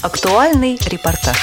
Актуальный репортаж.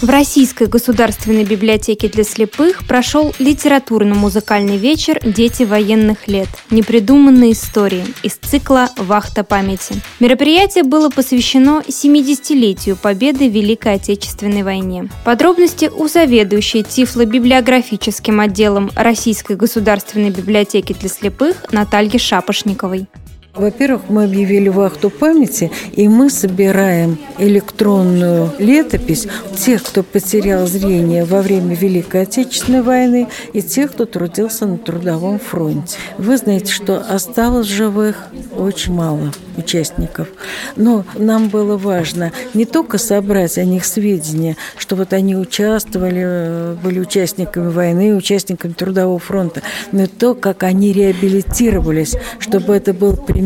В Российской государственной библиотеке для слепых прошел литературно-музыкальный вечер «Дети военных лет. Непридуманные истории» из цикла «Вахта памяти». Мероприятие было посвящено 70-летию победы в Великой Отечественной войне. Подробности у заведующей Тифло-библиографическим отделом Российской государственной библиотеки для слепых Натальи Шапошниковой. Во-первых, мы объявили вахту памяти, и мы собираем электронную летопись тех, кто потерял зрение во время Великой Отечественной войны, и тех, кто трудился на трудовом фронте. Вы знаете, что осталось живых очень мало участников. Но нам было важно не только собрать о них сведения, что вот они участвовали, были участниками войны, участниками Трудового фронта, но и то, как они реабилитировались, чтобы это был пример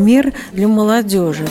для молодежи.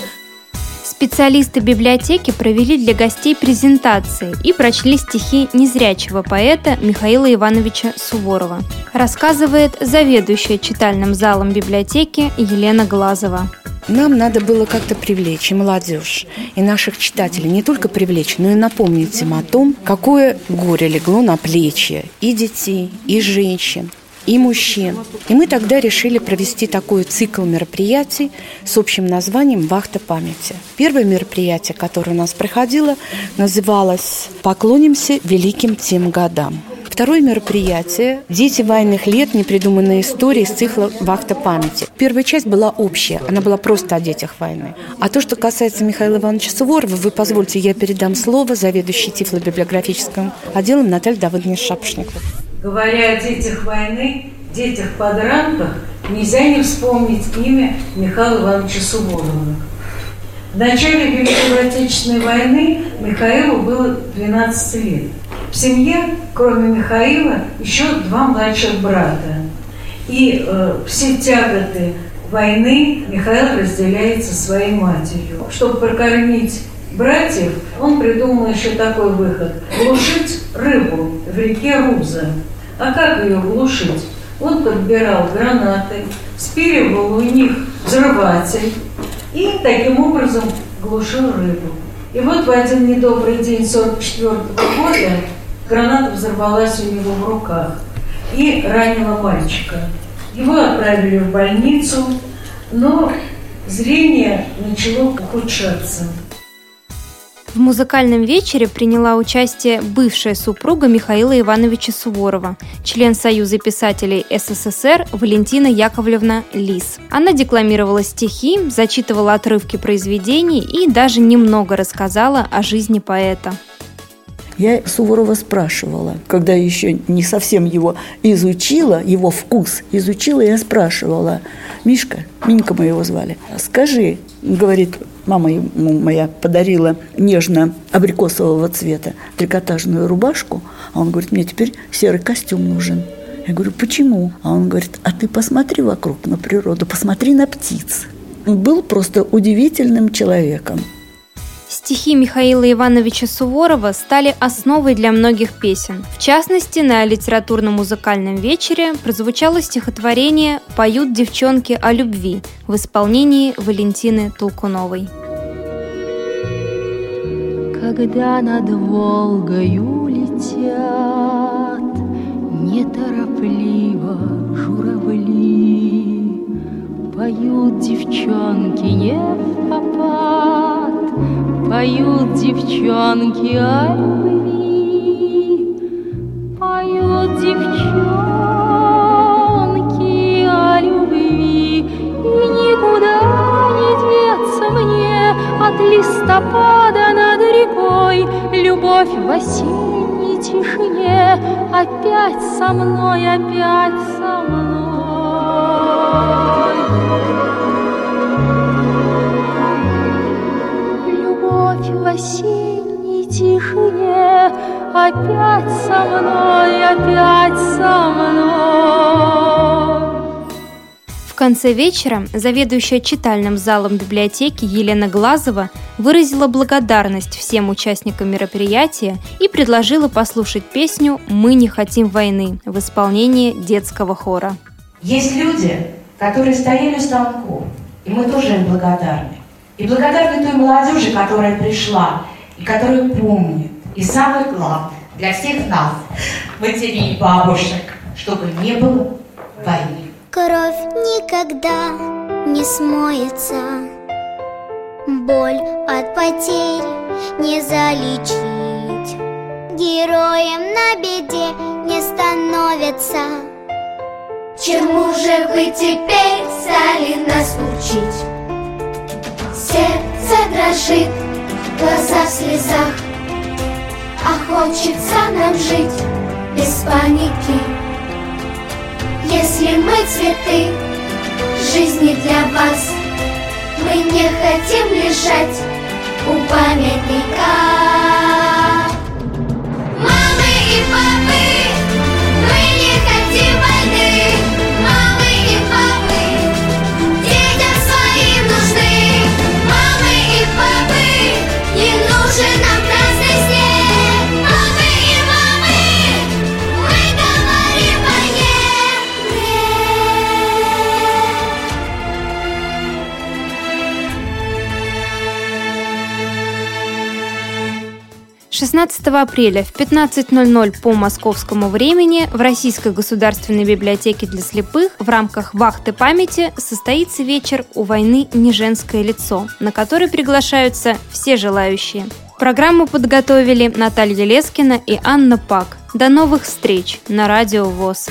Специалисты библиотеки провели для гостей презентации и прочли стихи незрячего поэта Михаила Ивановича Суворова. Рассказывает заведующая читальным залом библиотеки Елена Глазова. Нам надо было как-то привлечь и молодежь, и наших читателей не только привлечь, но и напомнить им о том, какое горе легло на плечи и детей, и женщин, и мужчин. И мы тогда решили провести такой цикл мероприятий с общим названием «Вахта памяти». Первое мероприятие, которое у нас проходило, называлось «Поклонимся великим тем годам». Второе мероприятие «Дети военных лет. Непридуманные истории» из цикла «Вахта памяти». Первая часть была общая, она была просто о детях войны. А то, что касается Михаила Ивановича Суворова, вы позвольте, я передам слово заведующей Тифло-библиографическим отделом Наталье Давыдовне Шапошниковой. Говоря о детях войны, детях подранках, нельзя не вспомнить имя Михаила Ивановича Суворова. В начале Великой Отечественной войны Михаилу было 12 лет. В семье, кроме Михаила, еще два младших брата. И э, все тяготы войны Михаил разделяет со своей матерью. Чтобы прокормить братьев, он придумал еще такой выход – глушить рыбу в реке Руза. А как ее глушить? Он подбирал гранаты, спиливал у них взрыватель и таким образом глушил рыбу. И вот в один недобрый день 44 года граната взорвалась у него в руках и ранила мальчика. Его отправили в больницу, но зрение начало ухудшаться. В музыкальном вечере приняла участие бывшая супруга Михаила Ивановича Суворова, член Союза писателей СССР Валентина Яковлевна Лис. Она декламировала стихи, зачитывала отрывки произведений и даже немного рассказала о жизни поэта. Я Суворова спрашивала, когда еще не совсем его изучила, его вкус изучила, я спрашивала, Мишка, Минька мы его звали, скажи, говорит, мама ему моя подарила нежно абрикосового цвета трикотажную рубашку, а он говорит, мне теперь серый костюм нужен. Я говорю, почему? А он говорит, а ты посмотри вокруг на природу, посмотри на птиц. Он был просто удивительным человеком. Стихи Михаила Ивановича Суворова стали основой для многих песен. В частности, на литературно-музыкальном вечере прозвучало стихотворение «Поют девчонки о любви» в исполнении Валентины Толкуновой. Когда над Волгою летят неторопливо журавли, Поют девчонки не в попад, Поют девчонки о любви, Поют девчонки о любви, И никуда не деться мне От листопада над рекой. Любовь в осенней тишине. Опять со мной, опять со мной. Осенней тишине Опять со мной, опять со мной. В конце вечера заведующая читальным залом библиотеки Елена Глазова выразила благодарность всем участникам мероприятия и предложила послушать песню «Мы не хотим войны» в исполнении детского хора. Есть люди, которые стояли у станков, и мы тоже им благодарны. И благодарны той молодежи, которая пришла и которая помнит. И самое главное, для всех нас, матерей и бабушек, чтобы не было войны. Кровь никогда не смоется, Боль от потерь не залечить. Героем на беде не становятся. Чему же вы теперь стали нас учить? Сердце дрожит, глаза в слезах А хочется нам жить без паники. Если мы цветы жизни для вас Мы не хотим лежать у памятника 16 апреля в 15.00 по московскому времени в Российской государственной библиотеке для слепых в рамках «Вахты памяти» состоится вечер «У войны не женское лицо», на который приглашаются все желающие. Программу подготовили Наталья Лескина и Анна Пак. До новых встреч на Радио ВОЗ.